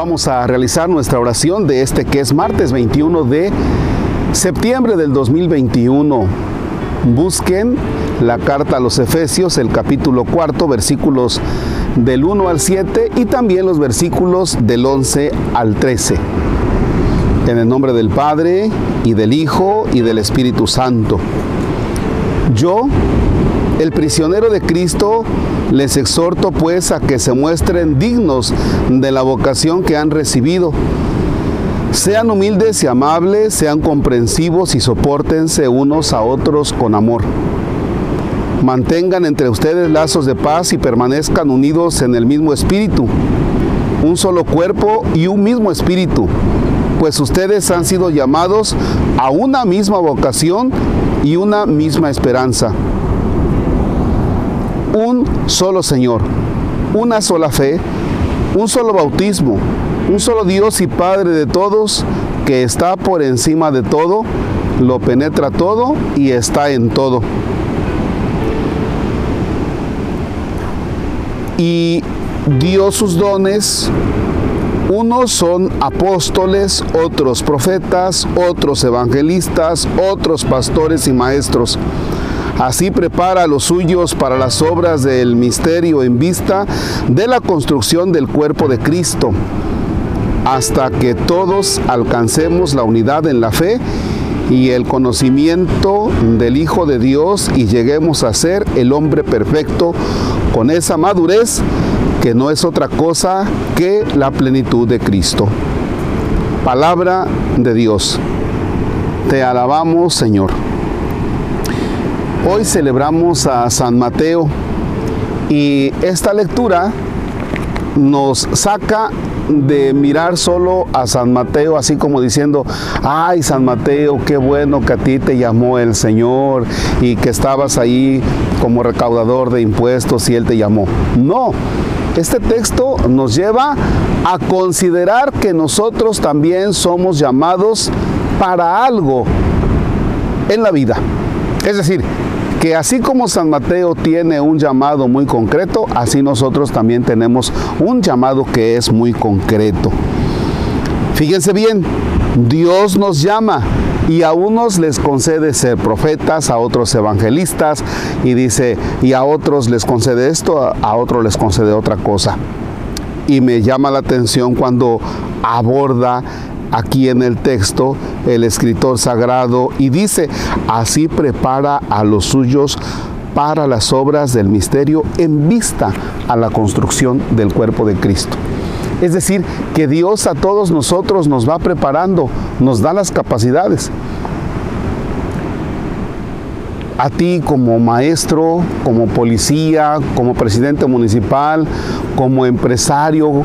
Vamos a realizar nuestra oración de este que es martes 21 de septiembre del 2021. Busquen la carta a los Efesios, el capítulo cuarto, versículos del 1 al 7 y también los versículos del 11 al 13. En el nombre del Padre y del Hijo y del Espíritu Santo. Yo, el prisionero de Cristo, les exhorto pues a que se muestren dignos de la vocación que han recibido. Sean humildes y amables, sean comprensivos y soportense unos a otros con amor. Mantengan entre ustedes lazos de paz y permanezcan unidos en el mismo espíritu, un solo cuerpo y un mismo espíritu, pues ustedes han sido llamados a una misma vocación y una misma esperanza. Un solo Señor, una sola fe, un solo bautismo, un solo Dios y Padre de todos, que está por encima de todo, lo penetra todo y está en todo. y dio sus dones. Unos son apóstoles, otros profetas, otros evangelistas, otros pastores y maestros. Así prepara a los suyos para las obras del misterio en vista de la construcción del cuerpo de Cristo, hasta que todos alcancemos la unidad en la fe y el conocimiento del Hijo de Dios y lleguemos a ser el hombre perfecto con esa madurez que no es otra cosa que la plenitud de Cristo. Palabra de Dios. Te alabamos, Señor. Hoy celebramos a San Mateo y esta lectura nos saca de mirar solo a San Mateo, así como diciendo, ay San Mateo, qué bueno que a ti te llamó el Señor y que estabas ahí como recaudador de impuestos y Él te llamó. No, este texto nos lleva a considerar que nosotros también somos llamados para algo en la vida. Es decir, que así como San Mateo tiene un llamado muy concreto, así nosotros también tenemos un llamado que es muy concreto. Fíjense bien, Dios nos llama y a unos les concede ser profetas, a otros evangelistas y dice, y a otros les concede esto, a otros les concede otra cosa. Y me llama la atención cuando aborda aquí en el texto el escritor sagrado y dice, así prepara a los suyos para las obras del misterio en vista a la construcción del cuerpo de Cristo. Es decir, que Dios a todos nosotros nos va preparando, nos da las capacidades. A ti como maestro, como policía, como presidente municipal, como empresario,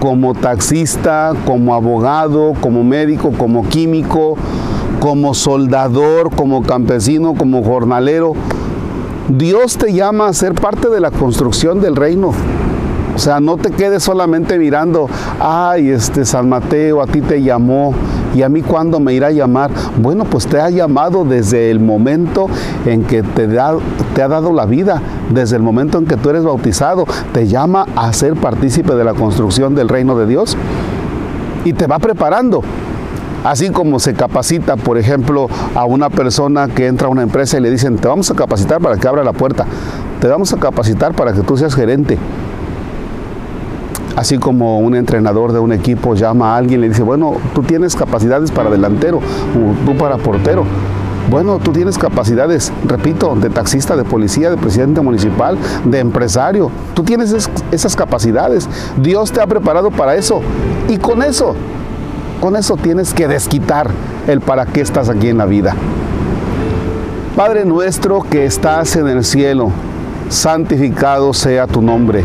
como taxista, como abogado, como médico, como químico, como soldador, como campesino, como jornalero. Dios te llama a ser parte de la construcción del reino. O sea, no te quedes solamente mirando, ay, este San Mateo a ti te llamó y a mí cuándo me irá a llamar. Bueno, pues te ha llamado desde el momento en que te, te ha dado la vida, desde el momento en que tú eres bautizado. Te llama a ser partícipe de la construcción del reino de Dios y te va preparando. Así como se capacita, por ejemplo, a una persona que entra a una empresa y le dicen, te vamos a capacitar para que abra la puerta, te vamos a capacitar para que tú seas gerente, Así como un entrenador de un equipo llama a alguien y le dice, bueno, tú tienes capacidades para delantero, tú para portero. Bueno, tú tienes capacidades, repito, de taxista, de policía, de presidente municipal, de empresario. Tú tienes esas capacidades. Dios te ha preparado para eso. Y con eso, con eso tienes que desquitar el para qué estás aquí en la vida. Padre nuestro que estás en el cielo, santificado sea tu nombre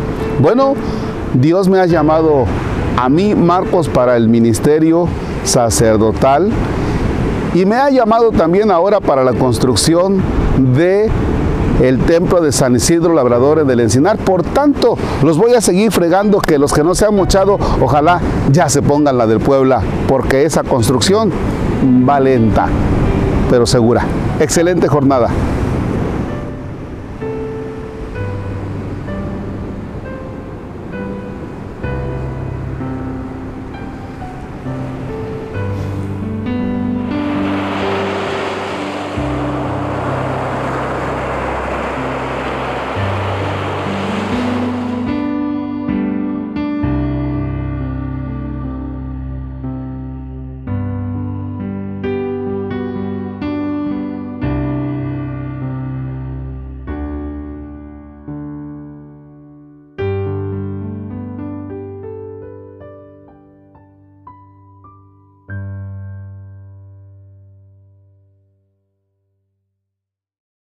Bueno, Dios me ha llamado a mí, Marcos, para el ministerio sacerdotal y me ha llamado también ahora para la construcción de el templo de San Isidro Labrador del Encinar. Por tanto, los voy a seguir fregando que los que no se han mochado, ojalá ya se pongan la del Puebla, porque esa construcción va lenta, pero segura. Excelente jornada.